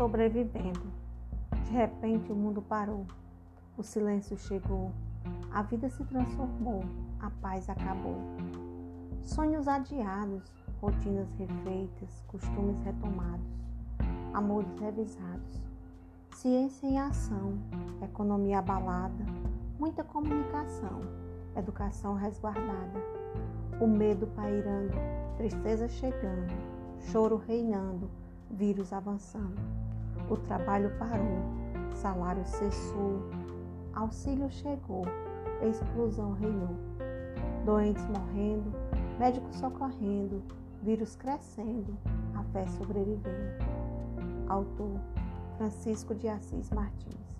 sobrevivendo. De repente o mundo parou, o silêncio chegou, a vida se transformou, a paz acabou. Sonhos adiados, rotinas refeitas, costumes retomados, amores revisados, ciência em ação, economia abalada, muita comunicação, educação resguardada, o medo pairando, tristeza chegando, choro reinando, vírus avançando. O trabalho parou, salário cessou, auxílio chegou, explosão reinou. Doentes morrendo, médicos socorrendo, vírus crescendo, a fé sobrevivendo. Autor Francisco de Assis Martins.